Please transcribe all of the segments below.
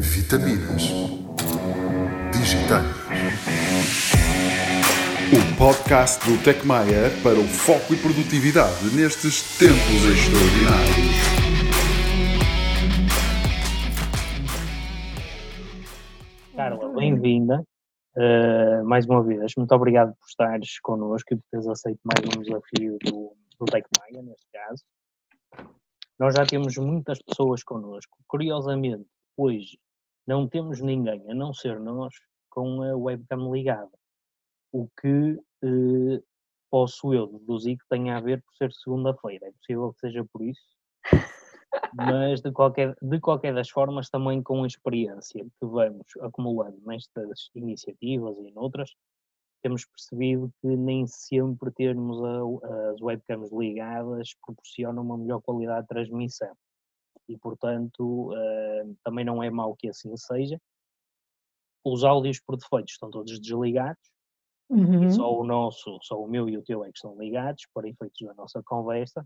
Vitaminas Digitais. O podcast do Tecmaia para o foco e produtividade nestes tempos extraordinários. Carla, bem-vinda. Uh, mais uma vez, muito obrigado por estares connosco e por teres aceito mais um desafio do, do TecMaia, neste caso. Nós já temos muitas pessoas connosco. Curiosamente, hoje não temos ninguém, a não ser nós, com a webcam ligada. O que eh, posso eu deduzir que tenha a ver por ser segunda-feira. É possível que seja por isso. Mas de qualquer, de qualquer das formas, também com a experiência que vamos acumulando nestas iniciativas e noutras, temos percebido que nem sempre termos a, as webcams ligadas proporciona uma melhor qualidade de transmissão e, portanto, uh, também não é mau que assim seja. Os áudios por defeito estão todos desligados, uhum. e só o nosso, só o meu e o teu é que estão ligados para efeitos da nossa conversa.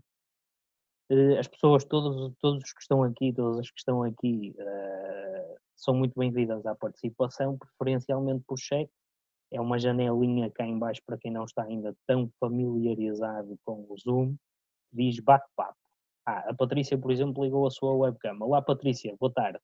Uh, as pessoas, todos, todos os que estão aqui, todas as que estão aqui, uh, são muito bem-vindas à participação, preferencialmente por chat. É uma janelinha cá em baixo para quem não está ainda tão familiarizado com o Zoom, diz bate-papo. Ah, a Patrícia, por exemplo, ligou a sua webcam. Olá, Patrícia, boa tarde.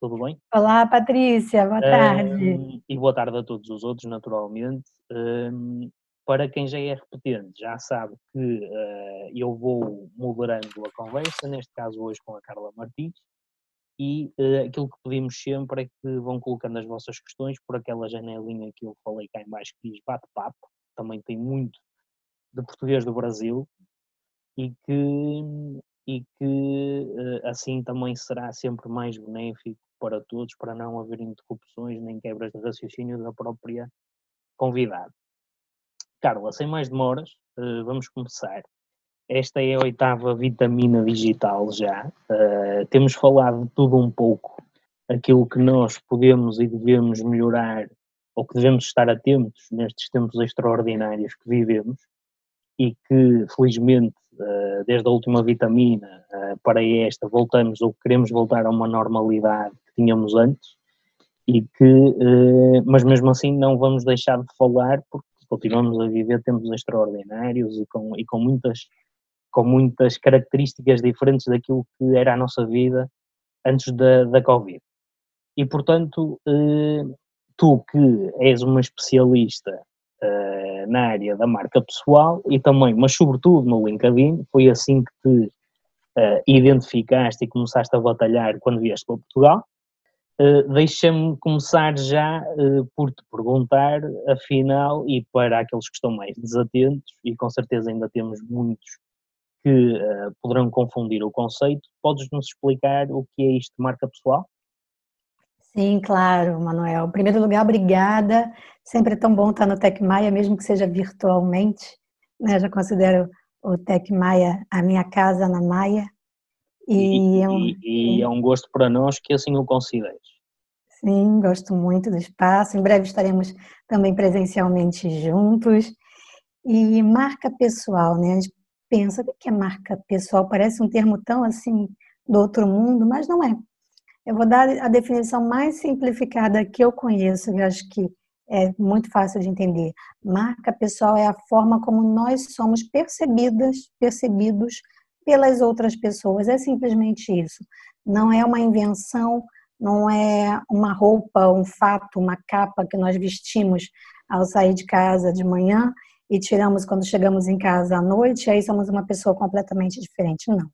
Tudo bem? Olá, Patrícia, boa tarde. Um, e boa tarde a todos os outros, naturalmente. Um, para quem já é repetente, já sabe que uh, eu vou moderando a conversa, neste caso hoje com a Carla Martins, e uh, aquilo que pedimos sempre é que vão colocando as vossas questões por aquela janelinha que eu falei cá em baixo que diz bate-papo, também tem muito de português do Brasil, e que, e que eh, assim também será sempre mais benéfico para todos, para não haver interrupções nem quebras de raciocínio da própria convidada. Carla, sem mais demoras, eh, vamos começar. Esta é a oitava vitamina digital já. Uh, temos falado tudo um pouco, aquilo que nós podemos e devemos melhorar, ou que devemos estar atentos nestes tempos extraordinários que vivemos e que, felizmente, eh, desde a última vitamina eh, para esta, voltamos ou queremos voltar a uma normalidade que tínhamos antes e que, eh, mas mesmo assim não vamos deixar de falar porque continuamos a viver tempos extraordinários e com, e com muitas com muitas características diferentes daquilo que era a nossa vida antes da, da Covid. E, portanto, tu que és uma especialista uh, na área da marca pessoal e também, mas sobretudo no LinkedIn, foi assim que te uh, identificaste e começaste a batalhar quando vieste para Portugal. Uh, Deixa-me começar já uh, por te perguntar, afinal, e para aqueles que estão mais desatentos, e com certeza ainda temos muitos que uh, poderão confundir o conceito, podes-nos explicar o que é isto de marca pessoal? Sim, claro, Manuel. Em primeiro lugar, obrigada. Sempre é tão bom estar no Tec Maia, mesmo que seja virtualmente. Né? Já considero o Tec Maia a minha casa na Maia. E, e, é, um, e é um gosto para nós que assim o consideres. Sim, gosto muito do espaço. Em breve estaremos também presencialmente juntos. E marca pessoal, né? A gente pensa, o que é marca pessoal? Parece um termo tão assim do outro mundo, mas não é. Eu vou dar a definição mais simplificada que eu conheço, eu acho que é muito fácil de entender. Marca pessoal é a forma como nós somos percebidas, percebidos pelas outras pessoas. É simplesmente isso. Não é uma invenção, não é uma roupa, um fato, uma capa que nós vestimos ao sair de casa de manhã e tiramos quando chegamos em casa à noite, e aí somos uma pessoa completamente diferente. Não.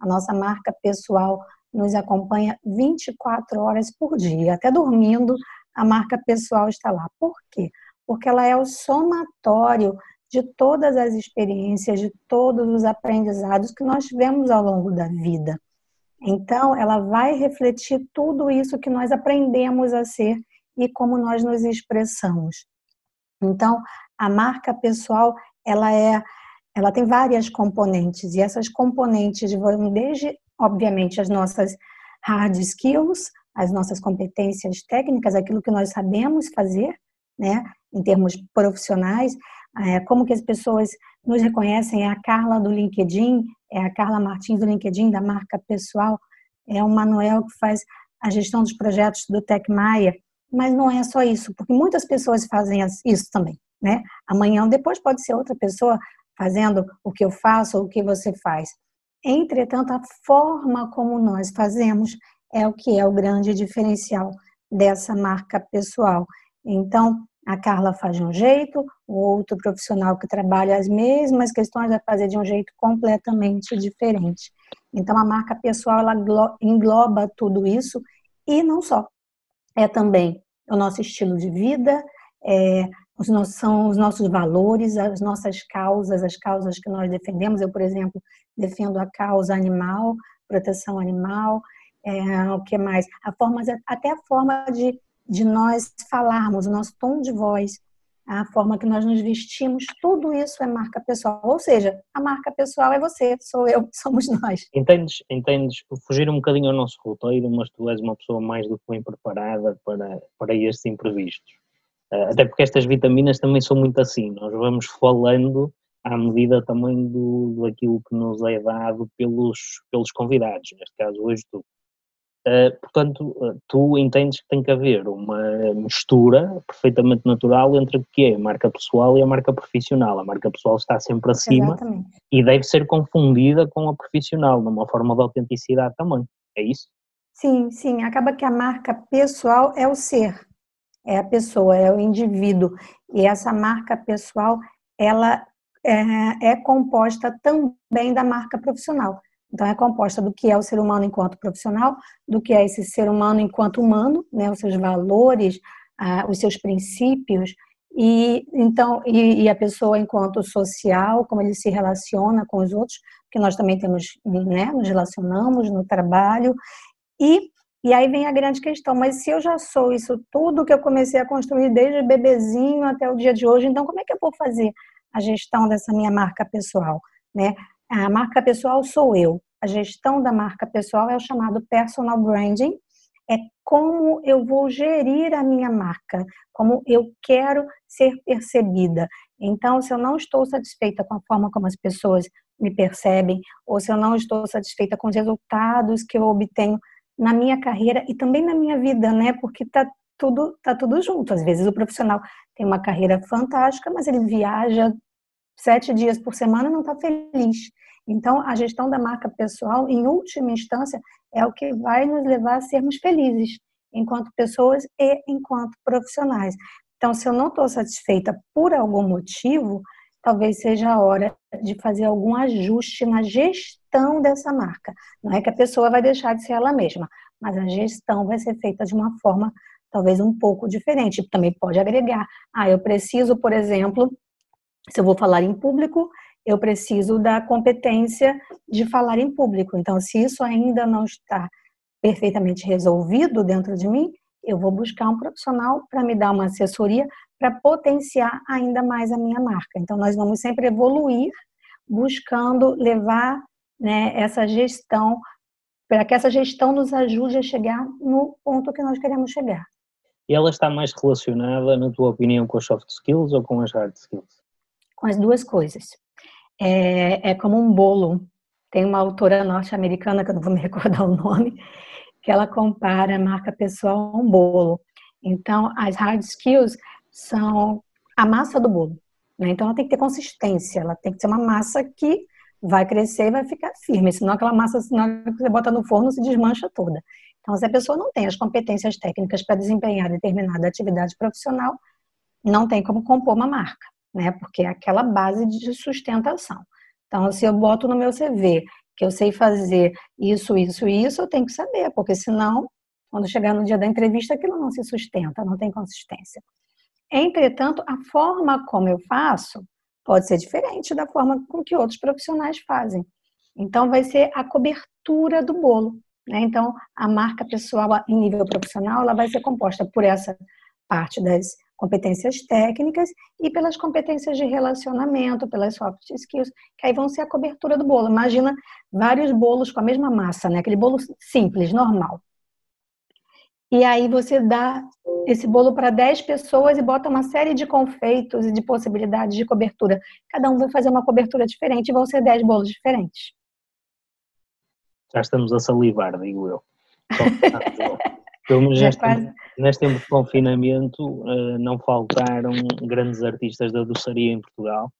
A nossa marca pessoal nos acompanha 24 horas por dia, até dormindo, a marca pessoal está lá. Por quê? Porque ela é o somatório de todas as experiências, de todos os aprendizados que nós tivemos ao longo da vida. Então, ela vai refletir tudo isso que nós aprendemos a ser e como nós nos expressamos. Então, a marca pessoal, ela é ela tem várias componentes e essas componentes vão desde obviamente, as nossas hard skills, as nossas competências técnicas, aquilo que nós sabemos fazer, né, em termos profissionais, é, como que as pessoas nos reconhecem, é a Carla do LinkedIn, é a Carla Martins do LinkedIn, da marca pessoal, é o Manuel que faz a gestão dos projetos do Tech Maia, mas não é só isso, porque muitas pessoas fazem isso também, né? Amanhã ou depois pode ser outra pessoa fazendo o que eu faço ou o que você faz. Entretanto, a forma como nós fazemos é o que é o grande diferencial dessa marca pessoal. Então, a Carla faz de um jeito, o outro profissional que trabalha as mesmas questões vai fazer de um jeito completamente diferente. Então, a marca pessoal ela engloba tudo isso e não só. É também o nosso estilo de vida, é, os nossos, são os nossos valores, as nossas causas, as causas que nós defendemos. Eu, por exemplo, defendo a causa animal, proteção animal, é, o que mais? A forma, até a forma de, de nós falarmos, o nosso tom de voz, a forma que nós nos vestimos, tudo isso é marca pessoal. Ou seja, a marca pessoal é você, sou eu, somos nós. Entendes, entendes, fugir um bocadinho ao nosso roteiro, mas tu és uma pessoa mais do que bem preparada para, para estes imprevistos. Eh, até porque estas vitaminas também são muito assim, nós vamos falando à medida também do, do aquilo que nos é dado pelos, pelos convidados, neste caso hoje tu. Uh, portanto, uh, tu entendes que tem que haver uma mistura perfeitamente natural entre o que é a marca pessoal e a marca profissional. A marca pessoal está sempre acima Exatamente. e deve ser confundida com a profissional, numa forma de autenticidade também. É isso? Sim, sim. Acaba que a marca pessoal é o ser, é a pessoa, é o indivíduo. E essa marca pessoal, ela é, é composta também da marca profissional. Então, é composta do que é o ser humano enquanto profissional, do que é esse ser humano enquanto humano, né, os seus valores, ah, os seus princípios, e então e, e, a pessoa enquanto social, como ele se relaciona com os outros, que nós também temos, né, nos relacionamos no trabalho, e, e aí vem a grande questão, mas se eu já sou isso tudo que eu comecei a construir desde bebezinho até o dia de hoje, então como é que eu vou fazer a gestão dessa minha marca pessoal, né? A marca pessoal sou eu. A gestão da marca pessoal é o chamado personal branding. É como eu vou gerir a minha marca, como eu quero ser percebida. Então, se eu não estou satisfeita com a forma como as pessoas me percebem, ou se eu não estou satisfeita com os resultados que eu obtenho na minha carreira e também na minha vida, né? Porque tá tudo tá tudo junto. Às vezes o profissional tem uma carreira fantástica, mas ele viaja sete dias por semana e não está feliz. Então, a gestão da marca pessoal, em última instância, é o que vai nos levar a sermos felizes, enquanto pessoas e enquanto profissionais. Então, se eu não estou satisfeita por algum motivo, talvez seja a hora de fazer algum ajuste na gestão dessa marca. Não é que a pessoa vai deixar de ser ela mesma, mas a gestão vai ser feita de uma forma talvez um pouco diferente. Também pode agregar. Ah, eu preciso, por exemplo, se eu vou falar em público, eu preciso da competência de falar em público. Então, se isso ainda não está perfeitamente resolvido dentro de mim, eu vou buscar um profissional para me dar uma assessoria para potenciar ainda mais a minha marca. Então, nós vamos sempre evoluir buscando levar né, essa gestão, para que essa gestão nos ajude a chegar no ponto que nós queremos chegar. E ela está mais relacionada, na tua opinião, com as soft skills ou com as hard skills? Com as duas coisas é, é como um bolo. Tem uma autora norte-americana, que eu não vou me recordar o nome, que ela compara a marca pessoal a um bolo. Então, as hard skills são a massa do bolo. Né? Então, ela tem que ter consistência, ela tem que ser uma massa que vai crescer e vai ficar firme, senão aquela massa, senão você bota no forno, se desmancha toda. Então, se a pessoa não tem as competências técnicas para desempenhar determinada atividade profissional, não tem como compor uma marca né? Porque é aquela base de sustentação. Então, se eu boto no meu CV que eu sei fazer isso, isso e isso, eu tenho que saber, porque senão, quando chegar no dia da entrevista, aquilo não se sustenta, não tem consistência. Entretanto, a forma como eu faço pode ser diferente da forma com que outros profissionais fazem. Então, vai ser a cobertura do bolo. Né? Então, a marca pessoal em nível profissional, ela vai ser composta por essa parte das competências técnicas e pelas competências de relacionamento, pelas soft skills, que aí vão ser a cobertura do bolo. Imagina vários bolos com a mesma massa, né? Aquele bolo simples, normal. E aí você dá esse bolo para 10 pessoas e bota uma série de confeitos e de possibilidades de cobertura. Cada um vai fazer uma cobertura diferente e vão ser 10 bolos diferentes. Já estamos a salivar, digo eu. Pelo menos neste, tempo, neste tempo de confinamento uh, não faltaram grandes artistas da doçaria em Portugal.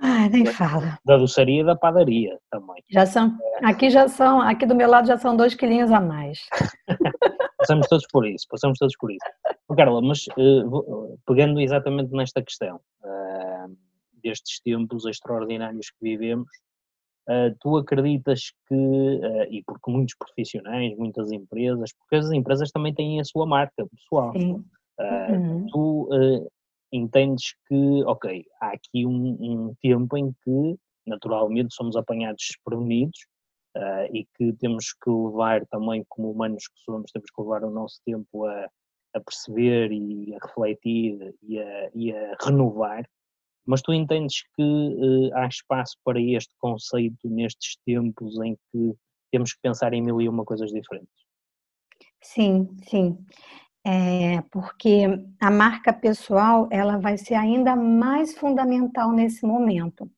Ah, nem fala. Da doçaria e da padaria também. Já são, aqui já são, aqui do meu lado já são dois quilinhos a mais. passamos todos por isso, passamos todos por isso. Carla, mas uh, pegando exatamente nesta questão uh, destes tempos extraordinários que vivemos, uh, tu acreditas que, e porque muitos profissionais, muitas empresas, porque as empresas também têm a sua marca pessoal, uhum. tu entendes que, ok, há aqui um, um tempo em que naturalmente somos apanhados desprevenidos uh, e que temos que levar também, como humanos que somos, temos que levar o nosso tempo a, a perceber e a refletir e a, e a renovar. Mas tu entendes que uh, há espaço para este conceito nestes tempos em que temos que pensar em mil e uma coisas diferentes? Sim, sim. É, porque a marca pessoal ela vai ser ainda mais fundamental nesse momento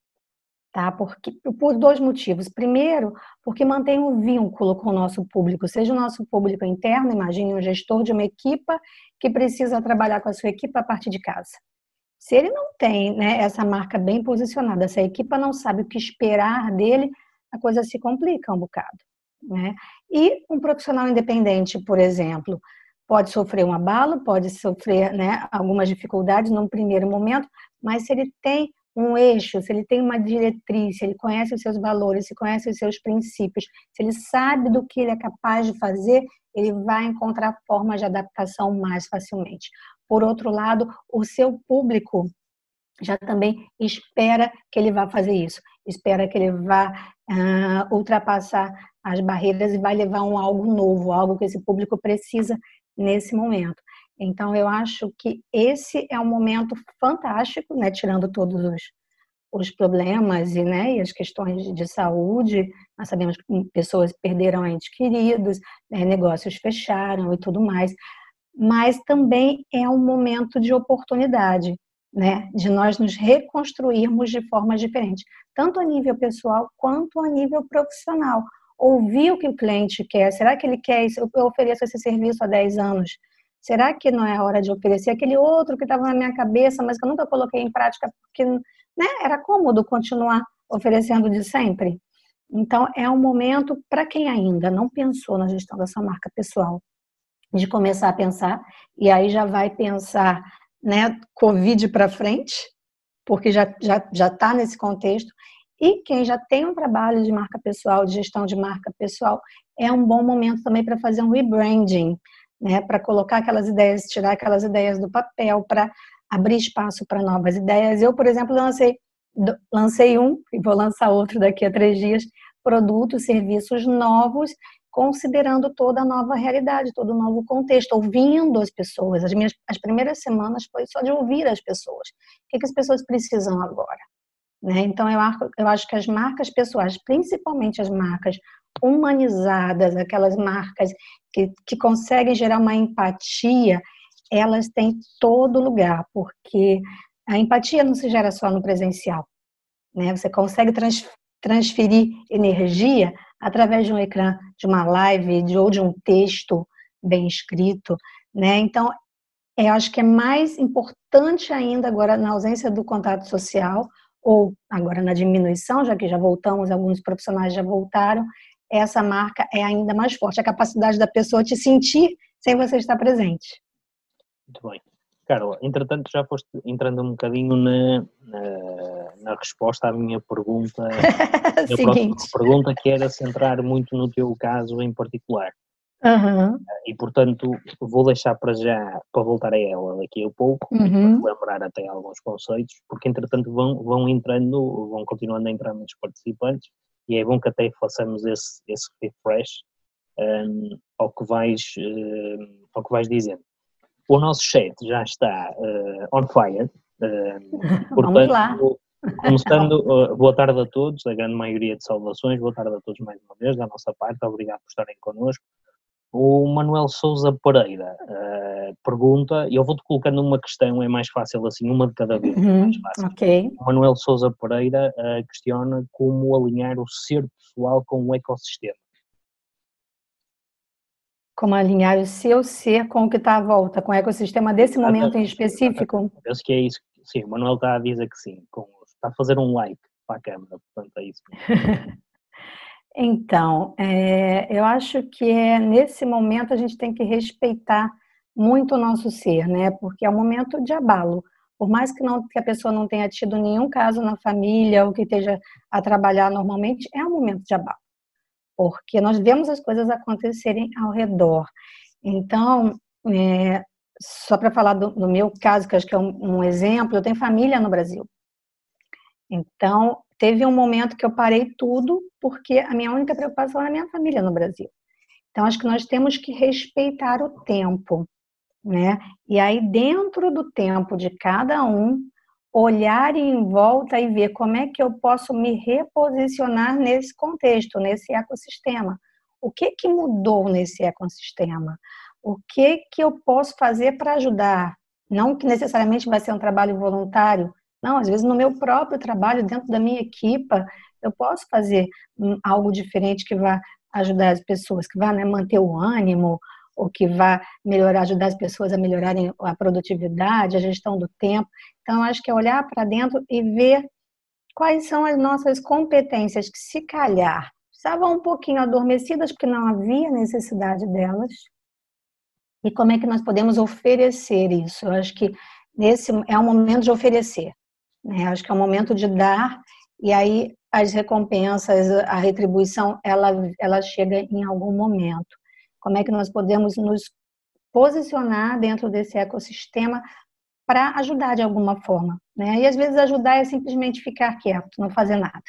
tá? Porque por dois motivos. Primeiro, porque mantém um vínculo com o nosso público, seja o nosso público interno, imagine um gestor de uma equipa que precisa trabalhar com a sua equipe a partir de casa. Se ele não tem né, essa marca bem posicionada, se a equipa não sabe o que esperar dele, a coisa se complica um bocado. Né? E um profissional independente, por exemplo, pode sofrer um abalo, pode sofrer né, algumas dificuldades num primeiro momento, mas se ele tem um eixo, se ele tem uma diretriz, se ele conhece os seus valores, se conhece os seus princípios, se ele sabe do que ele é capaz de fazer, ele vai encontrar formas de adaptação mais facilmente. Por outro lado, o seu público já também espera que ele vá fazer isso, espera que ele vá uh, ultrapassar as barreiras e vai levar um algo novo, algo que esse público precisa nesse momento. Então, eu acho que esse é um momento fantástico, né, tirando todos os, os problemas e, né, e as questões de saúde. Nós sabemos que pessoas perderam entes queridos, né, negócios fecharam e tudo mais. Mas também é um momento de oportunidade, né, de nós nos reconstruirmos de formas diferentes, tanto a nível pessoal quanto a nível profissional. Ouvir o que o cliente quer. Será que ele quer isso? Eu ofereço esse serviço há 10 anos Será que não é hora de oferecer aquele outro que estava na minha cabeça, mas que eu nunca coloquei em prática porque né, era cômodo continuar oferecendo de sempre? Então, é um momento para quem ainda não pensou na gestão da sua marca pessoal, de começar a pensar, e aí já vai pensar, né, Covid para frente, porque já já já está nesse contexto. E quem já tem um trabalho de marca pessoal, de gestão de marca pessoal, é um bom momento também para fazer um rebranding, né, para colocar aquelas ideias, tirar aquelas ideias do papel, para abrir espaço para novas ideias. Eu, por exemplo, lancei, lancei um e vou lançar outro daqui a três dias, produtos, serviços novos, considerando toda a nova realidade, todo o novo contexto, ouvindo as pessoas. As minhas as primeiras semanas foi só de ouvir as pessoas. O que, que as pessoas precisam agora? Né? Então, eu eu acho que as marcas pessoais, principalmente as marcas humanizadas, aquelas marcas que, que conseguem gerar uma empatia, elas têm todo lugar, porque a empatia não se gera só no presencial. Né? Você consegue trans, transferir energia através de um ecrã, de uma live, de, ou de um texto bem escrito. Né? Então, eu acho que é mais importante ainda agora na ausência do contato social, ou agora na diminuição, já que já voltamos, alguns profissionais já voltaram, essa marca é ainda mais forte, a capacidade da pessoa te sentir sem você estar presente. Muito bem. Carla, entretanto já foste entrando um bocadinho na, na, na resposta à minha pergunta, a próxima pergunta que era centrar muito no teu caso em particular. Uhum. E portanto vou deixar para já, para voltar a ela daqui a pouco, uhum. para lembrar até alguns conceitos, porque entretanto vão, vão entrando, vão continuando a entrar muitos participantes e é bom que até façamos esse, esse refresh um, ao, que vais, ao que vais dizendo. O nosso chat já está uh, on fire, uh, portanto, começando, uh, boa tarde a todos, a grande maioria de saudações, boa tarde a todos mais uma vez, da nossa parte, obrigado por estarem connosco. O Manuel Souza Pereira uh, pergunta, e eu vou-te colocando uma questão, é mais fácil assim, uma de cada vez. É uhum, okay. O Manuel Souza Pereira uh, questiona como alinhar o ser pessoal com o ecossistema. Como alinhar o seu ser com o que está à volta, com o ecossistema desse momento em específico? Penso que é isso. Sim, o Manuel está a dizer que sim. Com, está a fazer um like para a câmera, portanto é isso. então, é, eu acho que é nesse momento a gente tem que respeitar muito o nosso ser, né? Porque é um momento de abalo. Por mais que, não, que a pessoa não tenha tido nenhum caso na família ou que esteja a trabalhar normalmente, é um momento de abalo. Porque nós vemos as coisas acontecerem ao redor. Então, é, só para falar do, do, meu caso, que acho que é um, um exemplo, eu tenho família no Brasil. Então, teve um momento que eu parei tudo, porque a minha única preocupação era a minha família no Brasil. Então, acho que nós temos que respeitar o tempo né? E aí, dentro do tempo de cada um, olhar em volta e ver como é que eu posso me reposicionar nesse contexto, nesse ecossistema. O que que mudou nesse ecossistema? O que que eu posso fazer para ajudar? Não que necessariamente vai ser um trabalho voluntário, não, às vezes no meu próprio trabalho, dentro da minha equipa, eu posso fazer algo diferente que vá ajudar as pessoas, que vá né, manter o ânimo, ou que vá melhorar, ajudar as pessoas a melhorarem a produtividade, a gestão do tempo. Então, acho que é olhar para dentro e ver quais são as nossas competências que, se calhar, estavam um pouquinho adormecidas porque não havia necessidade delas, e como é que nós podemos oferecer isso. Eu acho que nesse é um momento de oferecer, né? acho que é um momento de dar, e aí as recompensas, a retribuição, ela, ela chega em algum momento. Como é que nós podemos nos posicionar dentro desse ecossistema para ajudar de alguma forma, né? E às vezes ajudar é simplesmente ficar quieto, não fazer nada.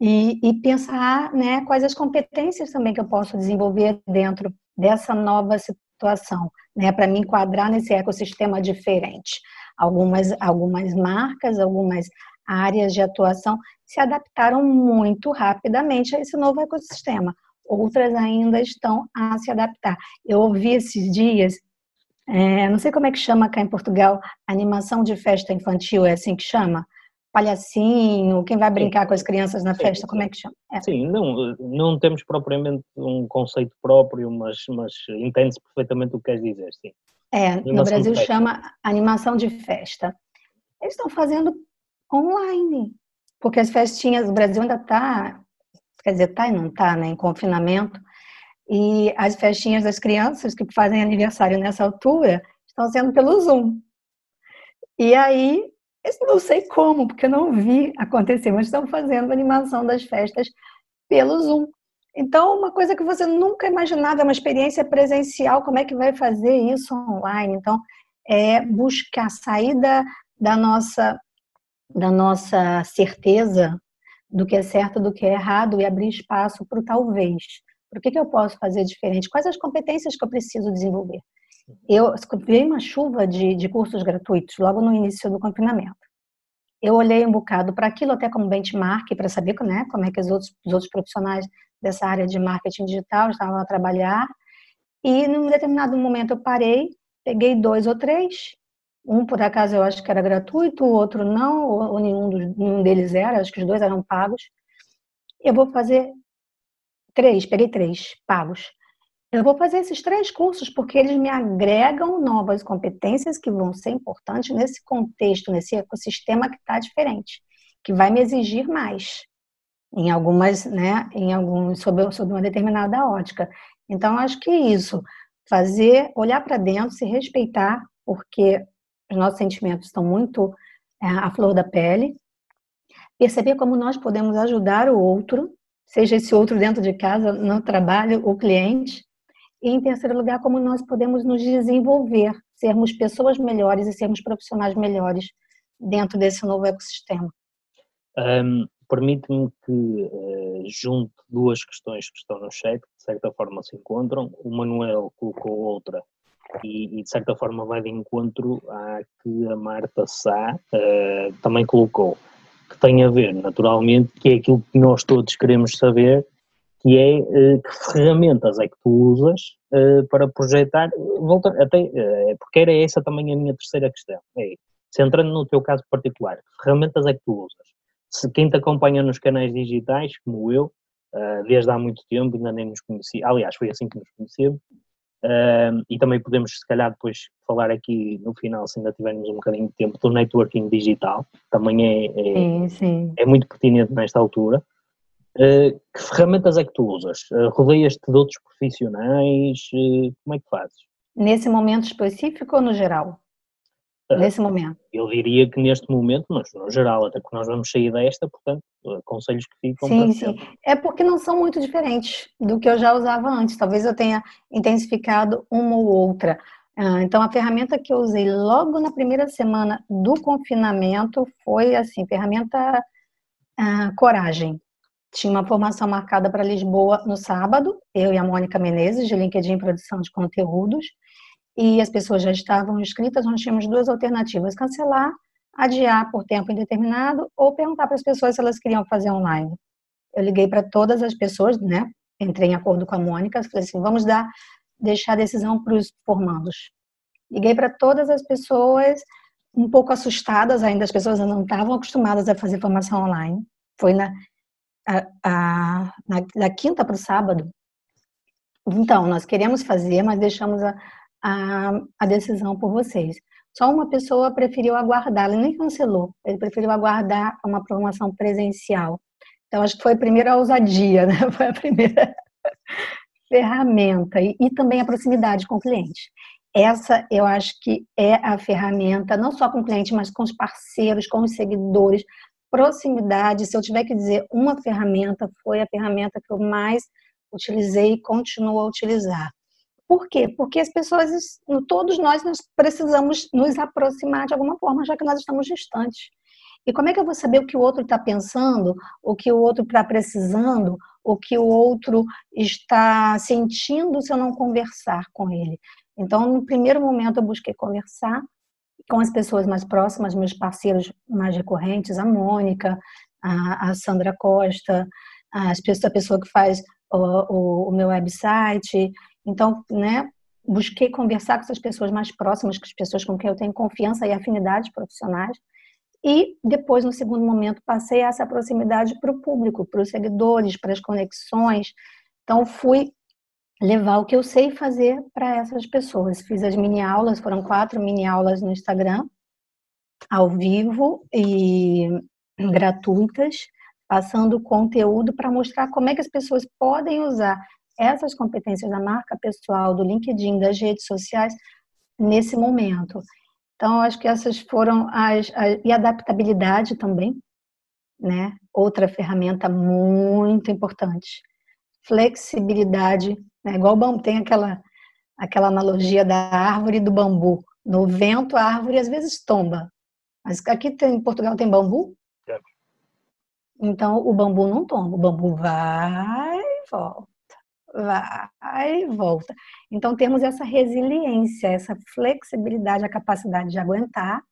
E, e, pensar né, quais as competências também que eu posso desenvolver dentro dessa nova situação, né, para me enquadrar nesse ecossistema diferente. Algumas, algumas marcas, algumas áreas de atuação se adaptaram muito rapidamente a esse novo ecossistema outras ainda estão a se adaptar. Eu ouvi esses dias, é, não sei como é que chama cá em Portugal, animação de festa infantil, é assim que chama? Palhacinho, quem vai brincar com as crianças na festa, como é que chama? É. Sim, não, não temos propriamente um conceito próprio, mas, mas entende-se perfeitamente o que queres dizer, sim. É, no Brasil chama animação de festa. Eles estão fazendo online, porque as festinhas, o Brasil ainda está quer dizer, tá e não tá, né, em confinamento. E as festinhas das crianças que fazem aniversário nessa altura estão sendo pelo Zoom. E aí, eu não sei como, porque eu não vi acontecer, mas estão fazendo animação das festas pelo Zoom. Então, uma coisa que você nunca imaginava, uma experiência presencial, como é que vai fazer isso online? Então, é buscar sair da, da nossa da nossa certeza do que é certo, do que é errado e abrir espaço para o talvez. Por que, que eu posso fazer diferente? Quais as competências que eu preciso desenvolver? Eu veio uma chuva de, de cursos gratuitos logo no início do confinamento. Eu olhei um bocado para aquilo até como benchmark para saber né, como é que os outros, os outros profissionais dessa área de marketing digital estavam a trabalhar. E num determinado momento eu parei, peguei dois ou três um, por acaso, eu acho que era gratuito, o outro não, ou, nenhum, dos, nenhum deles era, acho que os dois eram pagos. Eu vou fazer três, peguei três pagos. Eu vou fazer esses três cursos porque eles me agregam novas competências que vão ser importantes nesse contexto, nesse ecossistema que está diferente, que vai me exigir mais em algumas, né, em alguns sobre, sobre uma determinada ótica. Então acho que isso, fazer, olhar para dentro, se respeitar, porque os nossos sentimentos estão muito é, à flor da pele, perceber como nós podemos ajudar o outro, seja esse outro dentro de casa, no trabalho, o cliente, e em terceiro lugar, como nós podemos nos desenvolver, sermos pessoas melhores e sermos profissionais melhores dentro desse novo ecossistema. Um, Permite-me que uh, junte duas questões que estão no chat, que de certa forma se encontram. O Manuel colocou outra e, e, de certa forma vai de encontro à que a Marta Sá uh, também colocou, que tem a ver naturalmente, que é aquilo que nós todos queremos saber, que é uh, que ferramentas é que tu usas para projetar, volta, até, porque era essa também a minha terceira questão, é, centrando no teu caso particular, que ferramentas é que tu usas? Se quem te acompanha nos canais digitais, como eu, uh, desde há muito tempo, ainda nem nos conhecia, aliás, foi assim que nos conhecemos, uh, e também podemos, se calhar, depois falar aqui no final, se ainda tivermos um bocadinho de tempo, do networking digital, também é, é, sim, sim. é muito pertinente nesta altura. Uh, que ferramentas é que tu usas? Rodeias-te de outros profissionais? como é que fazes? Nesse momento específico ou no geral? Nesse momento? Eu diria que neste momento, mas no geral, até que nós vamos sair desta, portanto, conselhos que ficam sim, sim. Sempre. É porque não são muito diferentes do que eu já usava antes. Talvez eu tenha intensificado uma ou outra. Ah, então, a ferramenta que eu usei logo na primeira semana do confinamento foi, assim, ferramenta ah, Coragem. Tinha uma formação marcada para Lisboa no sábado, eu e a Mônica Menezes, de LinkedIn Produção de Conteúdos, e as pessoas já estavam inscritas, nós tínhamos duas alternativas: cancelar, adiar por tempo indeterminado ou perguntar para as pessoas se elas queriam fazer online. Eu liguei para todas as pessoas, né? Entrei em acordo com a Mônica, falei assim: vamos dar, deixar a decisão para os formandos. Liguei para todas as pessoas, um pouco assustadas ainda, as pessoas não estavam acostumadas a fazer formação online. Foi na, a, a, na da quinta para o sábado. Então, nós queremos fazer, mas deixamos a, a, a decisão por vocês. Só uma pessoa preferiu aguardar, ele nem cancelou, ele preferiu aguardar uma programação presencial. Então, acho que foi a primeira ousadia, né? Foi a primeira ferramenta. E, e também a proximidade com o cliente. Essa, eu acho que é a ferramenta, não só com o cliente, mas com os parceiros, com os seguidores. Proximidade, se eu tiver que dizer uma ferramenta, foi a ferramenta que eu mais utilizei e continuo a utilizar. Por quê? Porque as pessoas, todos nós, nós precisamos nos aproximar de alguma forma, já que nós estamos distantes. E como é que eu vou saber o que o outro está pensando, o que o outro está precisando, o que o outro está sentindo se eu não conversar com ele? Então, no primeiro momento, eu busquei conversar com as pessoas mais próximas, meus parceiros mais recorrentes, a Mônica, a, Sandra Costa, a, pessoa que faz o meu website, então, né, busquei conversar com essas pessoas mais próximas, com as pessoas com quem eu tenho confiança e afinidades profissionais. E depois, no segundo momento, passei essa proximidade para o público, para os seguidores, para as conexões. Então, fui levar o que eu sei fazer para essas pessoas. Fiz as mini aulas, foram quatro mini aulas no Instagram, ao vivo e gratuitas, passando conteúdo para mostrar como é que as pessoas podem usar essas competências da marca pessoal, do LinkedIn, das redes sociais, nesse momento. Então, acho que essas foram as, as e adaptabilidade também, né? Outra ferramenta muito importante. Flexibilidade, né? igual tem aquela aquela analogia da árvore e do bambu. No vento, a árvore às vezes tomba. Mas aqui tem, em Portugal tem bambu. Então, o bambu não tomba, o bambu vai e volta vai e volta. Então, temos essa resiliência, essa flexibilidade, a capacidade de aguentar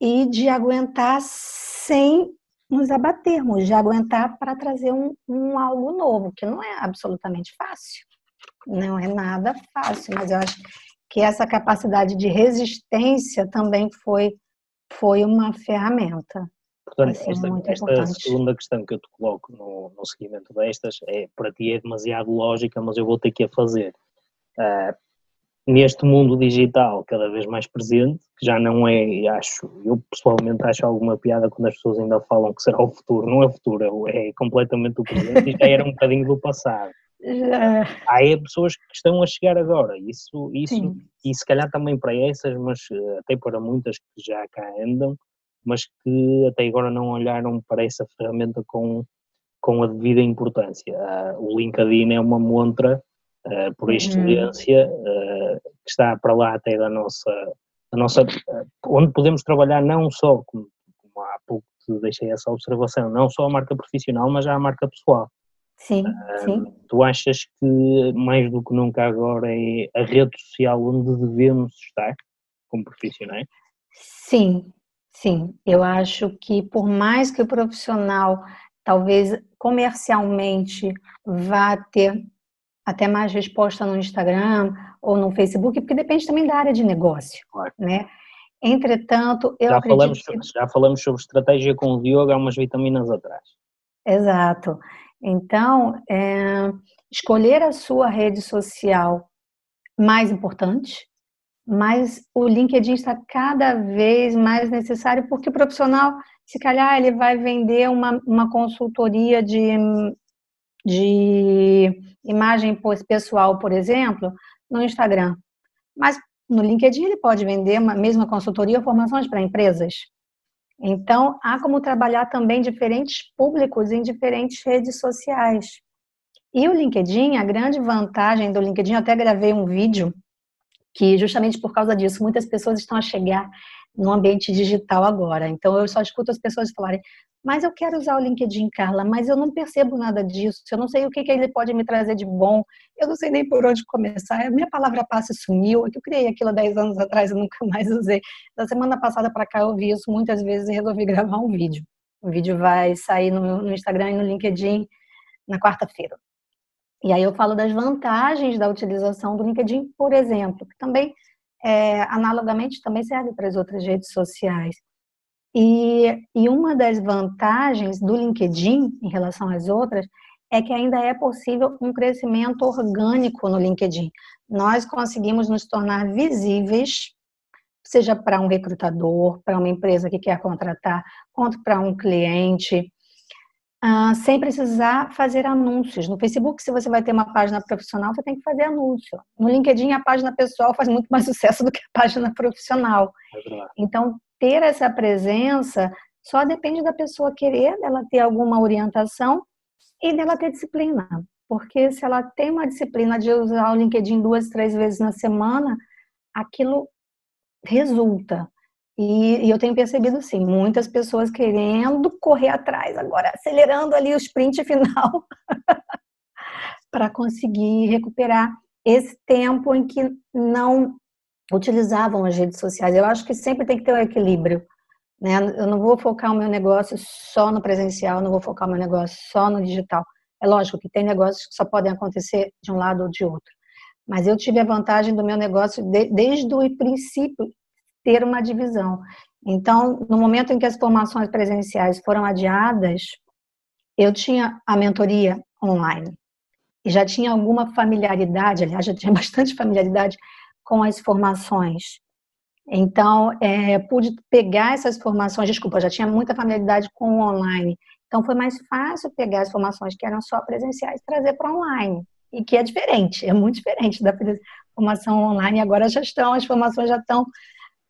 e de aguentar sem nos abatermos, de aguentar para trazer um, um algo novo, que não é absolutamente fácil. Não é nada fácil, mas eu acho que essa capacidade de resistência também foi, foi uma ferramenta. Portanto, esta, esta segunda questão que eu te coloco no, no seguimento destas é para ti é demasiado lógica, mas eu vou ter que a fazer. Uh, neste mundo digital cada vez mais presente, que já não é, acho, eu pessoalmente acho alguma piada quando as pessoas ainda falam que será o futuro, não é o futuro, é, é completamente o presente. E já era um bocadinho do passado. Há é pessoas que estão a chegar agora, isso, isso e se calhar também para essas, mas eh, até para muitas que já cá andam, mas que até agora não olharam para essa ferramenta com, com a devida importância. Uh, o LinkedIn é uma montra, uh, por uhum. excelência, uh, que está para lá até da nossa, da nossa onde podemos trabalhar não só, como, como há pouco te deixei essa observação, não só a marca profissional, mas já a marca pessoal. Sim, sim. Tu achas que mais do que nunca agora é a rede social onde devemos estar como profissionais? Sim, Sim, eu acho que por mais que o profissional talvez comercialmente vá ter até mais resposta no Instagram ou no Facebook, porque depende também da área de negócio, né? Entretanto, eu já acredito falamos, que... Já falamos sobre estratégia com o Diogo há umas vitaminas atrás. Exato. Então, é, escolher a sua rede social mais importante, mas o LinkedIn está cada vez mais necessário porque o profissional, se calhar, ele vai vender uma, uma consultoria de, de imagem pessoal, por exemplo, no Instagram. Mas no LinkedIn ele pode vender uma mesma consultoria ou formações para empresas. Então, há como trabalhar também diferentes públicos em diferentes redes sociais. E o LinkedIn, a grande vantagem do LinkedIn, eu até gravei um vídeo que justamente por causa disso, muitas pessoas estão a chegar no ambiente digital agora. Então eu só escuto as pessoas falarem: "Mas eu quero usar o LinkedIn, Carla, mas eu não percebo nada disso. Eu não sei o que, que ele pode me trazer de bom. Eu não sei nem por onde começar. A minha palavra passe sumiu. É eu criei aquilo há 10 anos atrás e nunca mais usei. Da semana passada para cá eu ouvi isso muitas vezes e resolvi gravar um vídeo. O vídeo vai sair no, no Instagram e no LinkedIn na quarta-feira. E aí eu falo das vantagens da utilização do LinkedIn, por exemplo, que também, é, analogamente, também serve para as outras redes sociais. E, e uma das vantagens do LinkedIn em relação às outras é que ainda é possível um crescimento orgânico no LinkedIn. Nós conseguimos nos tornar visíveis, seja para um recrutador, para uma empresa que quer contratar, quanto para um cliente, ah, sem precisar fazer anúncios. No Facebook, se você vai ter uma página profissional, você tem que fazer anúncio. No LinkedIn, a página pessoal faz muito mais sucesso do que a página profissional. É então, ter essa presença só depende da pessoa querer, dela ter alguma orientação e dela ter disciplina. Porque se ela tem uma disciplina de usar o LinkedIn duas, três vezes na semana, aquilo resulta. E, e, eu tenho percebido, sim, muitas pessoas querendo correr atrás agora, acelerando ali o sprint final para conseguir recuperar esse tempo em que não utilizavam as redes sociais. Eu acho que sempre tem que ter um equilíbrio. Né? Eu não vou focar o meu negócio só no presencial, não vou focar o meu negócio só no digital. É lógico que tem negócios que só podem acontecer de um lado ou de outro. Mas eu tive a vantagem do meu negócio de, desde o princípio ter uma divisão. Então, no momento em que as formações presenciais foram adiadas, eu tinha a mentoria online e já tinha alguma familiaridade, aliás, já tinha bastante familiaridade com as formações. Então, é, pude pegar essas formações, desculpa, já tinha muita familiaridade com o online. Então, foi mais fácil pegar as formações que eram só presenciais e trazer para online. E que é diferente, é muito diferente da formação online. Agora já estão, as formações já estão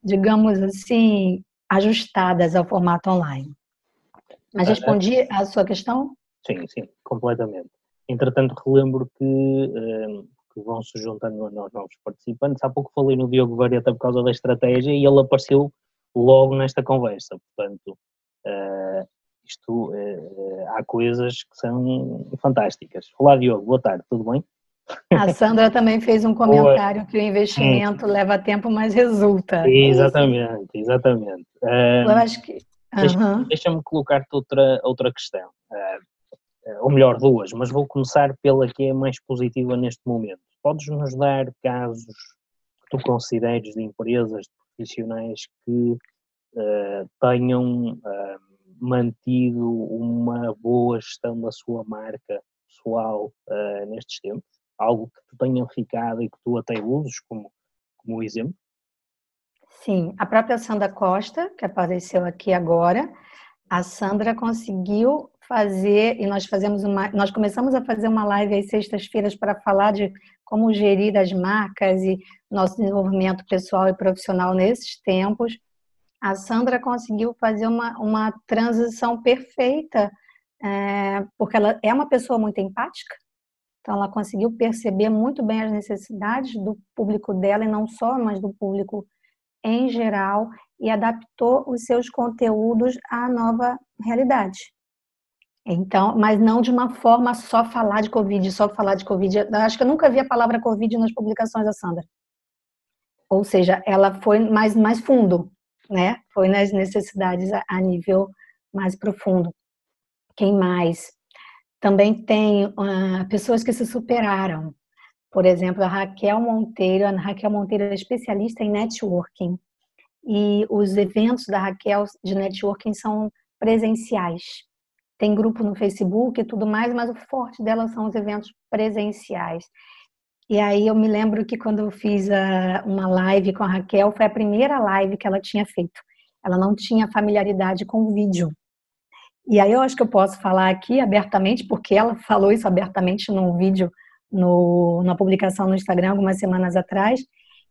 digamos assim, ajustadas ao formato online. Mas respondi à sua questão? Sim, sim, completamente. Entretanto, relembro que, eh, que vão se juntando aos novos participantes. Há pouco falei no Diogo Vareta por causa da estratégia e ele apareceu logo nesta conversa. Portanto, uh, isto, uh, há coisas que são fantásticas. Olá, Diogo, boa tarde, tudo bem? A Sandra também fez um comentário Oi. que o investimento leva tempo, mas resulta. Exatamente, exatamente. Eu acho que. Uhum. Deixa-me colocar-te outra, outra questão. Uh, ou melhor, duas, mas vou começar pela que é mais positiva neste momento. Podes nos dar casos que tu consideres de empresas, de profissionais que uh, tenham uh, mantido uma boa gestão da sua marca pessoal nestes tempos? Algo que te tenha ficado e que tu até uses como, como exemplo? Sim, a própria Sandra Costa, que apareceu aqui agora, a Sandra conseguiu fazer, e nós fazemos uma, nós começamos a fazer uma live às sextas-feiras para falar de como gerir as marcas e nosso desenvolvimento pessoal e profissional nesses tempos. A Sandra conseguiu fazer uma, uma transição perfeita, é, porque ela é uma pessoa muito empática, então, ela conseguiu perceber muito bem as necessidades do público dela, e não só, mas do público em geral, e adaptou os seus conteúdos à nova realidade. Então, mas não de uma forma só falar de Covid, só falar de Covid. Eu acho que eu nunca vi a palavra Covid nas publicações da Sandra. Ou seja, ela foi mais, mais fundo, né? Foi nas necessidades a, a nível mais profundo. Quem mais? Também tem uh, pessoas que se superaram. Por exemplo, a Raquel Monteiro. A Raquel Monteiro é especialista em networking. E os eventos da Raquel de networking são presenciais. tem grupo no Facebook e tudo mais, mas o forte dela são os eventos presenciais. E aí eu me lembro que quando eu fiz a, uma live com a Raquel, foi a primeira live que ela tinha feito. Ela não tinha familiaridade com o vídeo. E aí eu acho que eu posso falar aqui abertamente, porque ela falou isso abertamente num vídeo, no, na publicação no Instagram algumas semanas atrás,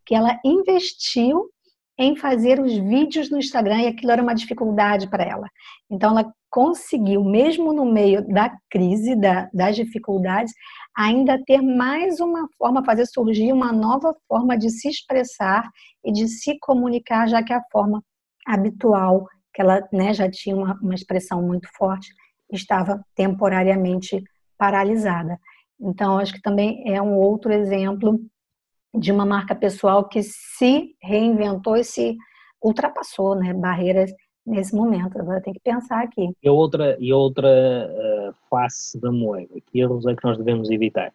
que ela investiu em fazer os vídeos no Instagram e aquilo era uma dificuldade para ela. Então ela conseguiu, mesmo no meio da crise, da, das dificuldades, ainda ter mais uma forma, fazer surgir uma nova forma de se expressar e de se comunicar, já que a forma habitual, que ela né, já tinha uma, uma expressão muito forte, estava temporariamente paralisada. Então, acho que também é um outro exemplo de uma marca pessoal que se reinventou e se ultrapassou né, barreiras nesse momento. Agora tem que pensar aqui. E outra, e outra uh, face da moeda, que erros é que nós devemos evitar?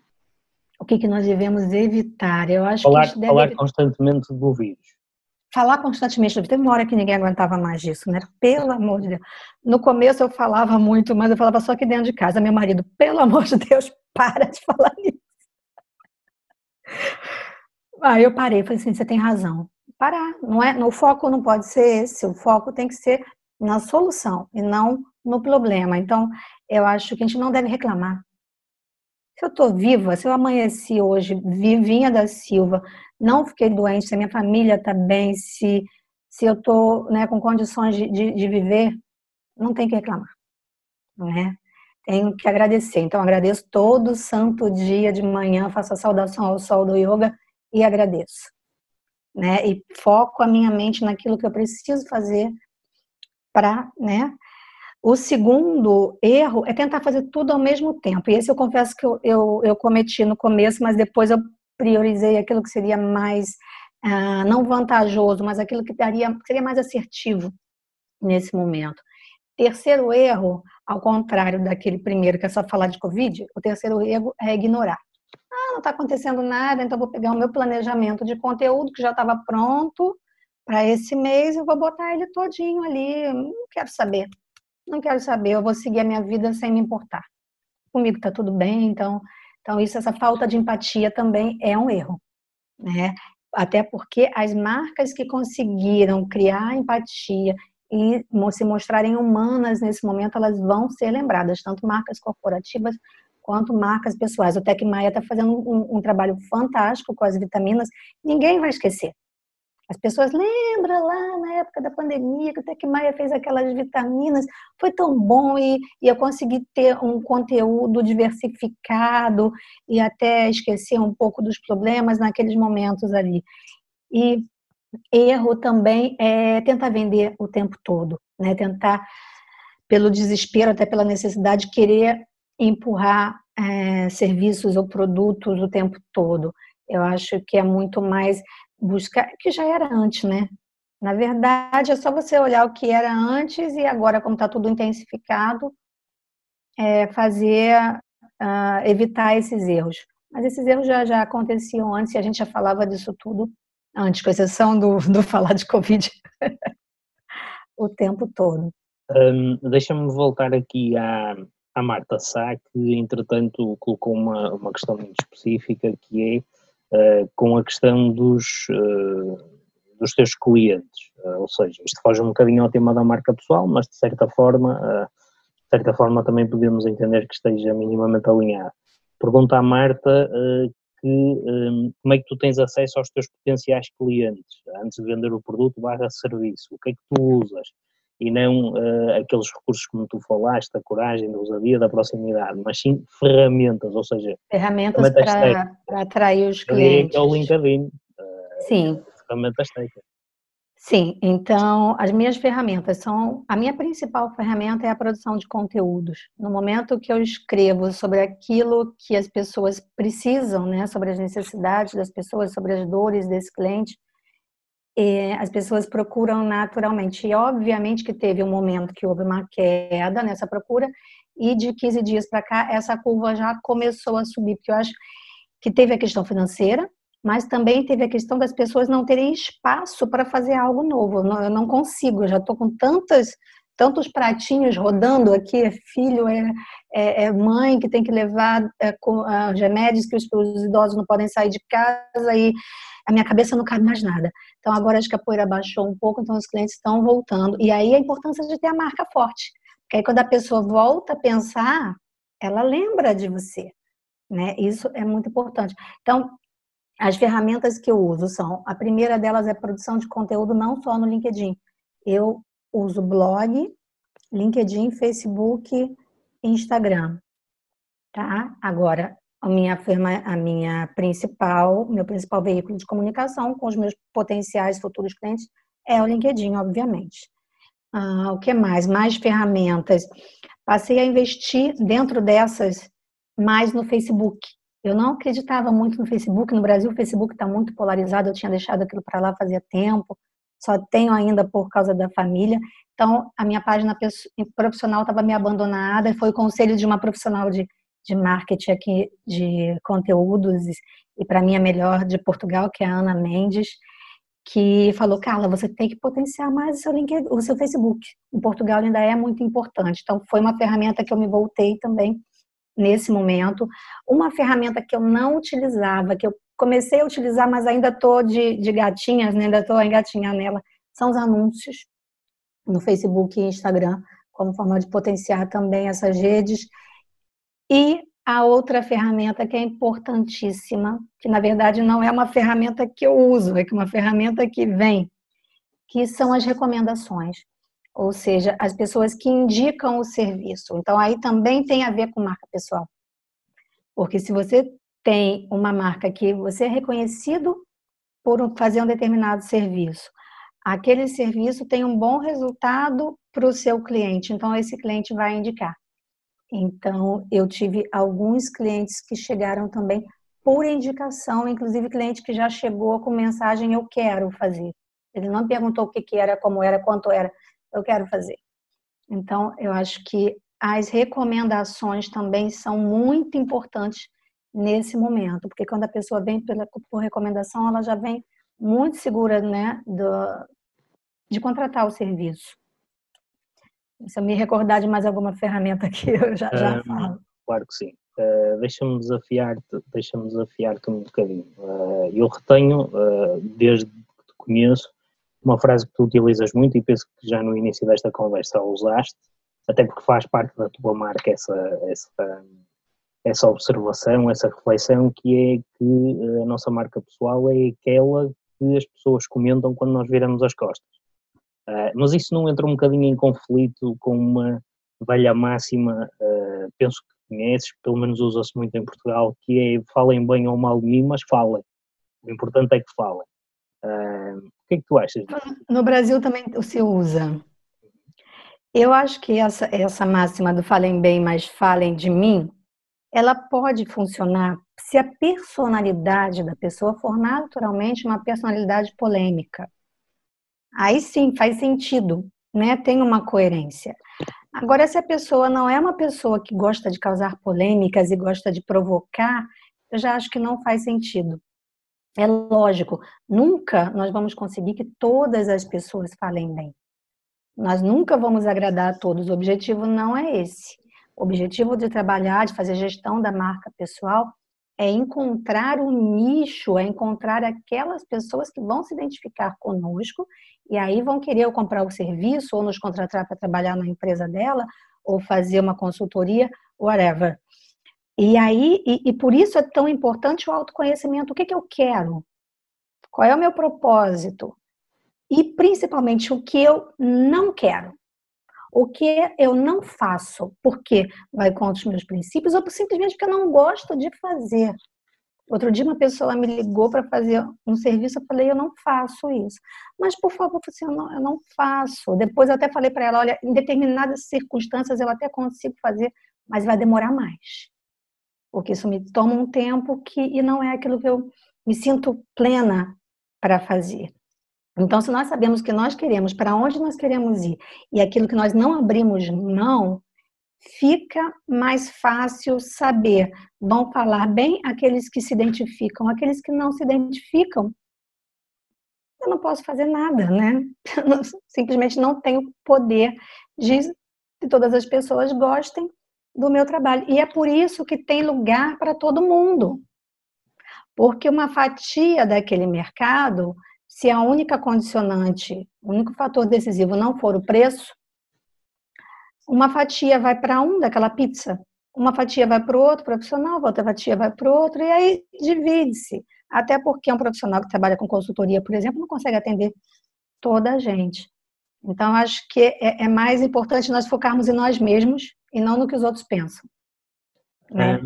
O que, que nós devemos evitar? Eu acho falar, que a gente deve falar constantemente do vírus. Falar constantemente. Teve uma hora que ninguém aguentava mais disso, né? Pelo amor de Deus. No começo eu falava muito, mas eu falava só aqui dentro de casa. Meu marido, pelo amor de Deus, para de falar isso. Aí eu parei, falei assim, você tem razão. Parar, não é? No foco não pode ser esse, o foco tem que ser na solução e não no problema. Então, eu acho que a gente não deve reclamar. Se eu estou viva, se eu amanheci hoje, vivinha da Silva, não fiquei doente, se a minha família está bem, se, se eu estou né, com condições de, de, de, viver, não tem que reclamar. Né? Tenho que agradecer. Então, agradeço todo santo dia de manhã, faço a saudação ao sol do yoga e agradeço. Né? E foco a minha mente naquilo que eu preciso fazer para, né? O segundo erro é tentar fazer tudo ao mesmo tempo. E esse eu confesso que eu, eu, eu cometi no começo, mas depois eu priorizei aquilo que seria mais, ah, não vantajoso, mas aquilo que daria, seria mais assertivo nesse momento. Terceiro erro, ao contrário daquele primeiro que é só falar de Covid, o terceiro erro é ignorar. Ah, não está acontecendo nada, então vou pegar o meu planejamento de conteúdo que já estava pronto para esse mês, eu vou botar ele todinho ali, não quero saber. Não quero saber, eu vou seguir a minha vida sem me importar. Comigo está tudo bem, então, então isso, essa falta de empatia também é um erro, né? Até porque as marcas que conseguiram criar empatia e se mostrarem humanas nesse momento, elas vão ser lembradas, tanto marcas corporativas quanto marcas pessoais. O Tec Maia está fazendo um, um, trabalho fantástico com as vitaminas, ninguém vai esquecer. As pessoas lembram lá na época da pandemia que o Tec Maia fez aquelas vitaminas, foi tão bom e, e eu consegui ter um conteúdo diversificado e até esquecer um pouco dos problemas naqueles momentos ali. E erro também é tentar vender o tempo todo, né? Tentar pelo desespero, até pela necessidade, querer empurrar é, serviços ou produtos o tempo todo. Eu acho que é muito mais buscar, que já era antes, né? Na verdade, é só você olhar o que era antes e agora, como está tudo intensificado, é fazer, uh, evitar esses erros. Mas esses erros já, já aconteciam antes e a gente já falava disso tudo antes, com exceção do, do falar de Covid o tempo todo. Um, Deixa-me voltar aqui à, à Marta Sá, que entretanto colocou uma, uma questão muito específica, que é uh, com a questão dos, uh, dos teus clientes. Uh, ou seja, isto foge um bocadinho ao tema da marca pessoal, mas de certa forma, de certa forma também podemos entender que esteja minimamente alinhado. Pergunta à Marta que como é que tu tens acesso aos teus potenciais clientes antes de vender o produto barra serviço, o que é que tu usas e não uh, aqueles recursos como tu falaste, da coragem, da ousadia, da proximidade, mas sim ferramentas, ou seja, ferramentas para, para atrair os clientes. É o LinkedIn. Uh, sim. Ferramentas técnicas. Sim, então as minhas ferramentas são. A minha principal ferramenta é a produção de conteúdos. No momento que eu escrevo sobre aquilo que as pessoas precisam, né, sobre as necessidades das pessoas, sobre as dores desse cliente, as pessoas procuram naturalmente. E obviamente que teve um momento que houve uma queda nessa procura, e de 15 dias para cá essa curva já começou a subir, porque eu acho que teve a questão financeira, mas também teve a questão das pessoas não terem espaço para fazer algo novo. Eu não consigo, eu já estou com tantas tantos pratinhos rodando aqui, é filho, é, é, é mãe que tem que levar é, com, uh, remédios que os, os, idosos não podem sair de casa e a minha cabeça não cabe mais nada. Então agora acho que a poeira baixou um pouco, então os clientes estão voltando. E aí a importância de ter a marca forte. Porque aí quando a pessoa volta a pensar, ela lembra de você. Né? Isso é muito importante. Então, as ferramentas que eu uso são, a primeira delas é produção de conteúdo não só no LinkedIn. Eu uso blog, LinkedIn, Facebook, Instagram. Tá? Agora, a minha firma, a minha principal, meu principal veículo de comunicação com os meus potenciais futuros clientes é o LinkedIn, obviamente. Ah, o que mais? Mais ferramentas. Passei a investir dentro dessas mais no Facebook. Eu não acreditava muito no Facebook. No Brasil, o Facebook está muito polarizado. Eu tinha deixado aquilo para lá fazia tempo. Só tenho ainda por causa da família. Então, a minha página profissional estava me abandonada. Foi o conselho de uma profissional de, de marketing aqui, de conteúdos, e para mim a melhor de Portugal, que é a Ana Mendes, que falou, Carla, você tem que potenciar mais o seu, LinkedIn, o seu Facebook. Em Portugal ainda é muito importante. Então, foi uma ferramenta que eu me voltei também nesse momento. Uma ferramenta que eu não utilizava, que eu comecei a utilizar, mas ainda estou de, de gatinhas, né? ainda estou a engatinhar nela, são os anúncios no Facebook e Instagram, como forma de potenciar também essas redes. E a outra ferramenta que é importantíssima, que na verdade não é uma ferramenta que eu uso, é uma ferramenta que vem, que são as recomendações ou seja, as pessoas que indicam o serviço. Então, aí também tem a ver com marca pessoal. Porque se você tem uma marca que você é reconhecido por fazer um determinado serviço, aquele serviço tem um bom resultado para o seu cliente, então esse cliente vai indicar. Então, eu tive alguns clientes que chegaram também por indicação, inclusive cliente que já chegou com mensagem eu quero fazer. Ele não perguntou o que, que era, como era, quanto era eu quero fazer. Então, eu acho que as recomendações também são muito importantes nesse momento, porque quando a pessoa vem pela, por recomendação, ela já vem muito segura né, do, de contratar o serviço. Se eu me recordar de mais alguma ferramenta aqui, eu já, já falo. Claro que sim. Uh, deixa-me desafiar-te deixa desafiar um bocadinho. Uh, eu retenho, uh, desde que te conheço, uma frase que tu utilizas muito e penso que já no início desta conversa a usaste, até porque faz parte da tua marca essa, essa, essa observação, essa reflexão, que é que a nossa marca pessoal é aquela que as pessoas comentam quando nós viramos as costas. Uh, mas isso não entra um bocadinho em conflito com uma velha máxima, uh, penso que conheces, pelo menos usa-se muito em Portugal, que é falem bem ou mal de mim, mas falem. O importante é que falem. Uh, o que é que tu achas disso? No Brasil também se usa. Eu acho que essa, essa máxima do falem bem, mas falem de mim, ela pode funcionar se a personalidade da pessoa for naturalmente uma personalidade polêmica. Aí sim, faz sentido, né? Tem uma coerência. Agora, se a pessoa não é uma pessoa que gosta de causar polêmicas e gosta de provocar, eu já acho que não faz sentido. É lógico, nunca nós vamos conseguir que todas as pessoas falem bem. Nós nunca vamos agradar a todos. O objetivo não é esse. O objetivo de trabalhar, de fazer gestão da marca pessoal, é encontrar o nicho, é encontrar aquelas pessoas que vão se identificar conosco e aí vão querer comprar o serviço ou nos contratar para trabalhar na empresa dela ou fazer uma consultoria, whatever. E aí, e, e, por isso é tão importante o autoconhecimento. O que, que eu quero? Qual é o meu propósito? E principalmente o que eu não quero. O que eu não faço, porque vai contra os meus princípios, ou simplesmente porque eu não gosto de fazer. Outro dia uma pessoa me ligou para fazer um serviço, eu falei, eu não faço isso. Mas, por favor, assim, eu, não, eu não faço. Depois eu até falei para ela, olha, em determinadas circunstâncias eu até consigo fazer, mas vai demorar mais porque isso me toma um tempo que e não é aquilo que eu me sinto plena para fazer. Então, se nós sabemos o que nós queremos, para onde nós queremos ir, e aquilo que nós não abrimos mão, fica mais fácil saber. Vão falar bem aqueles que se identificam, aqueles que não se identificam. eu não posso fazer nada, né? Simplesmente não tenho poder de que todas as pessoas gostem do meu trabalho. E é por isso que tem lugar para todo mundo. Porque uma fatia daquele mercado, se a única condicionante, o único fator decisivo não for o preço, uma fatia vai para um daquela pizza, uma fatia vai para o outro profissional, outra fatia vai para o outro, e aí divide-se. Até porque um profissional que trabalha com consultoria, por exemplo, não consegue atender toda a gente. Então, acho que é, é mais importante nós focarmos em nós mesmos e não no que os outros pensam. Né?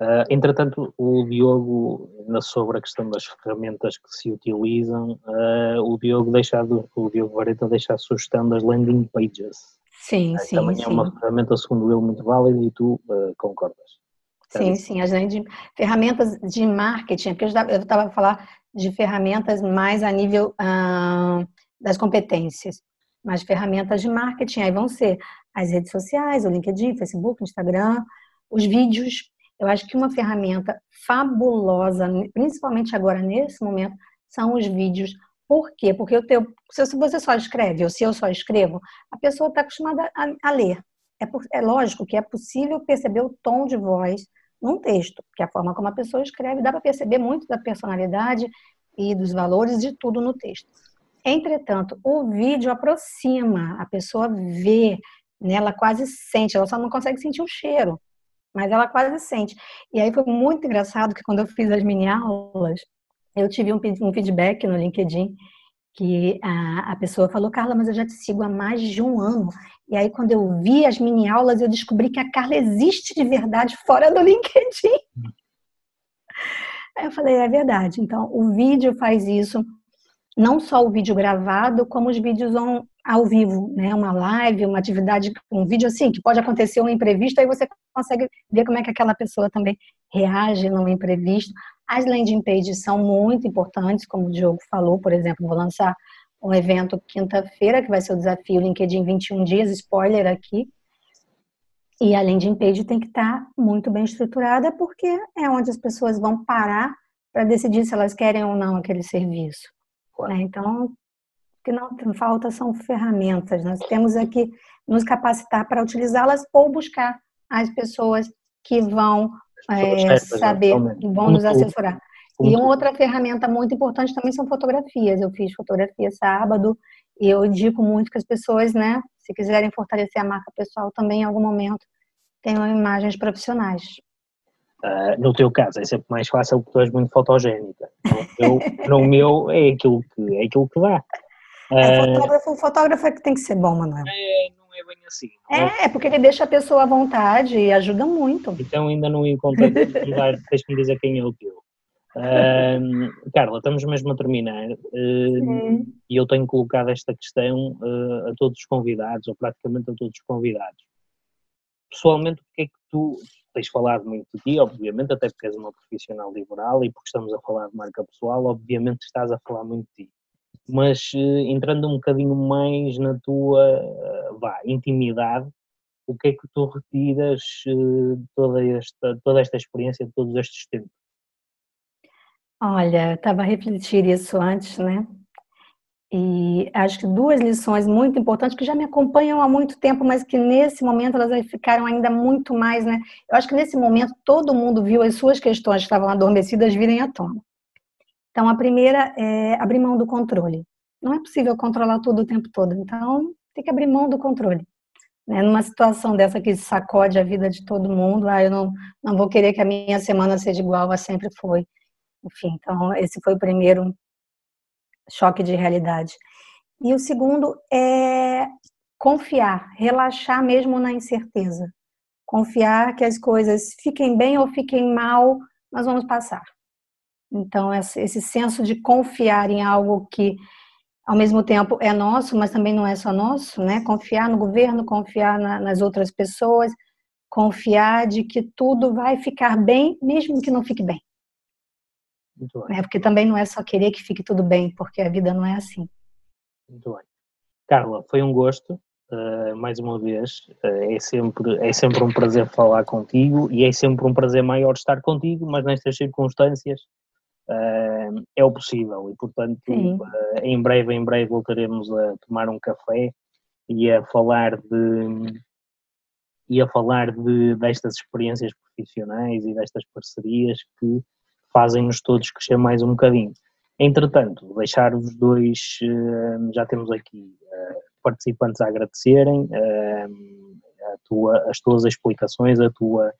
Uh, entretanto, o Diogo, sobre a questão das ferramentas que se utilizam, uh, o Diogo deixa, o Diogo Vareta deixa a sugestão das landing pages. Sim, uh, sim. Também sim. é uma ferramenta, segundo ele, muito válida e tu concordas. Sim, sim, as landing, ferramentas de marketing, porque eu estava a falar de ferramentas mais a nível das competências, mas ferramentas de marketing aí vão ser as redes sociais, o LinkedIn, Facebook, Instagram, os vídeos. Eu acho que uma ferramenta fabulosa, principalmente agora nesse momento, são os vídeos. Por quê? Porque eu tenho, se você só escreve, ou se eu só escrevo, a pessoa está acostumada a, a ler. É, por, é, lógico que é possível perceber o tom de voz num texto, que a forma como a pessoa escreve, dá para perceber muito da personalidade e dos valores de tudo no texto. Entretanto, o vídeo aproxima, a pessoa vê, né, ela quase sente, ela só não consegue sentir o cheiro, mas ela quase sente. E aí foi muito engraçado que quando eu fiz as mini aulas, eu tive um, um feedback no LinkedIn que a, a pessoa falou, Carla, mas eu já te sigo há mais de um ano. E aí, quando eu vi as mini aulas, eu descobri que a Carla existe de verdade fora do LinkedIn. Aí eu falei, é verdade. Então, o vídeo faz isso, não só o vídeo gravado, como os vídeos ao vivo, né? Uma live, uma atividade, um vídeo assim, que pode acontecer um imprevisto, aí você consegue ver como é que aquela pessoa também reage no imprevisto. As landing pages são muito importantes, como o Diogo falou, por exemplo, vou lançar um evento quinta-feira, que vai ser o desafio LinkedIn 21 dias, spoiler aqui. E a landing page tem que estar muito bem estruturada, porque é onde as pessoas vão parar para decidir se elas querem ou não aquele serviço. Né? Então, que não falta são ferramentas. Nós temos aqui nos capacitar para utilizá-las ou buscar as pessoas que vão é, saber, que vão nos assessorar. E uma outra ferramenta muito importante também são fotografias. Eu fiz fotografia sábado e eu indico muito que as pessoas, né, se quiserem fortalecer a marca pessoal, também em algum momento tenham imagens profissionais. Uh, no teu caso é sempre mais fácil porque tu és muito fotogénica. No meu, no meu é, aquilo que, é aquilo que dá. É, fotógrafo, fotógrafo é que tem que ser bom, Manuel. É, não é bem assim. É, é, porque ele deixa a pessoa à vontade e ajuda muito. Então ainda não encontrei, tens-me dizer quem é o teu. Uh, Carla, estamos mesmo a terminar uh, e eu tenho colocado esta questão uh, a todos os convidados, ou praticamente a todos os convidados. Pessoalmente, o que é que tu tens falado muito de ti, obviamente, até porque és uma profissional liberal e porque estamos a falar de marca pessoal, obviamente estás a falar muito de ti. Mas eh, entrando um bocadinho mais na tua vá, intimidade, o que é que tu retiras de toda esta, toda esta experiência, de todos estes tempos? Olha, estava a refletir isso antes, né? E acho que duas lições muito importantes que já me acompanham há muito tempo, mas que nesse momento elas ficaram ainda muito mais, né? Eu acho que nesse momento todo mundo viu as suas questões que estavam adormecidas virem à tona. Então, a primeira é abrir mão do controle. Não é possível controlar tudo o tempo todo, então tem que abrir mão do controle. Né? Numa situação dessa que sacode a vida de todo mundo, ah, eu não, não vou querer que a minha semana seja igual a sempre foi. Enfim, então esse foi o primeiro choque de realidade. E o segundo é confiar, relaxar mesmo na incerteza. Confiar que as coisas fiquem bem ou fiquem mal, nós vamos passar. Então, esse senso de confiar em algo que, ao mesmo tempo, é nosso, mas também não é só nosso, né? Confiar no governo, confiar na, nas outras pessoas, confiar de que tudo vai ficar bem, mesmo que não fique bem. Muito bem. Né? Porque também não é só querer que fique tudo bem, porque a vida não é assim. Muito bem. Carla, foi um gosto, uh, mais uma vez. Uh, é, sempre, é sempre um prazer falar contigo e é sempre um prazer maior estar contigo, mas nestas circunstâncias uh, é o possível e, portanto, uh, em breve, em breve voltaremos a tomar um café e a falar de e a falar de, destas experiências profissionais e destas parcerias que fazem-nos todos crescer mais um bocadinho. Entretanto, deixar os dois, já temos aqui participantes a agradecerem a tua, as tuas explicações, a tua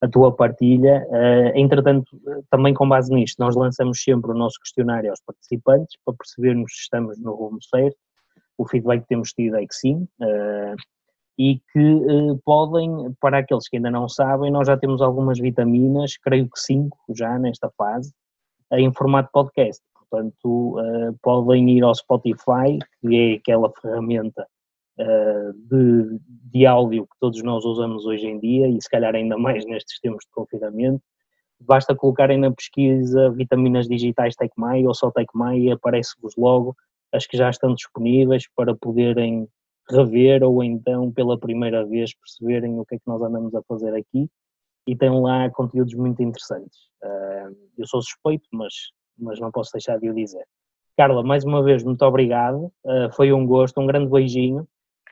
a tua partilha. Uh, entretanto, também com base nisto, nós lançamos sempre o nosso questionário aos participantes para percebermos se estamos no rumo certo. O feedback que temos tido é que sim. Uh, e que uh, podem, para aqueles que ainda não sabem, nós já temos algumas vitaminas, creio que cinco já nesta fase, em formato podcast. Portanto, podem ir ao Spotify, que é aquela ferramenta de, de áudio que todos nós usamos hoje em dia e se calhar ainda mais nestes tempos de confinamento, basta colocarem na pesquisa vitaminas digitais TecMai ou só TecMai e aparece-vos logo as que já estão disponíveis para poderem rever ou então pela primeira vez perceberem o que é que nós andamos a fazer aqui e tem lá conteúdos muito interessantes. Eu sou suspeito, mas, mas não posso deixar de o dizer. Carla, mais uma vez, muito obrigado. Uh, foi um gosto, um grande beijinho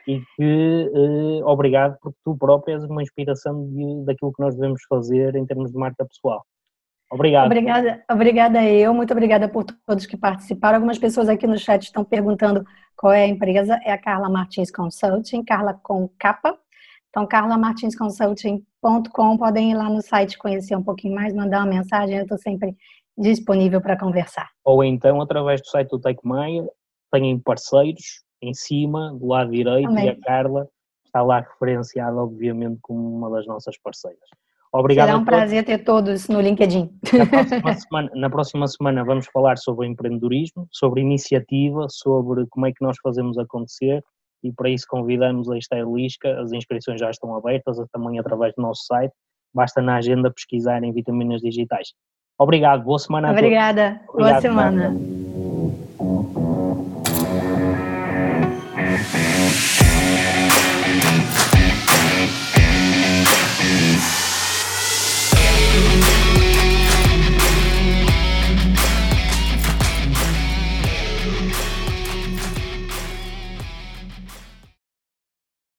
e que eh, obrigado porque tu próprio és uma inspiração de, daquilo que nós devemos fazer em termos de marca pessoal. Obrigado. Obrigada, obrigada eu, muito obrigada por todos que participaram. Algumas pessoas aqui no chat estão perguntando qual é a empresa, é a Carla Martins Consulting, Carla com capa. Então, carlamartinsconsulting.com, podem ir lá no site conhecer um pouquinho mais, mandar uma mensagem, eu estou sempre disponível para conversar. Ou então, através do site do TecMaia, têm parceiros, em cima, do lado direito, Amém. e a Carla está lá referenciada, obviamente, como uma das nossas parceiras. Obrigado. Será um prazer ter todos no LinkedIn. Na próxima, semana, na próxima semana vamos falar sobre empreendedorismo, sobre iniciativa, sobre como é que nós fazemos acontecer e para isso convidamos a Esther Lisca, as inscrições já estão abertas, também através do nosso site, basta na agenda pesquisar em vitaminas digitais. Obrigado, boa semana Obrigada, boa semana.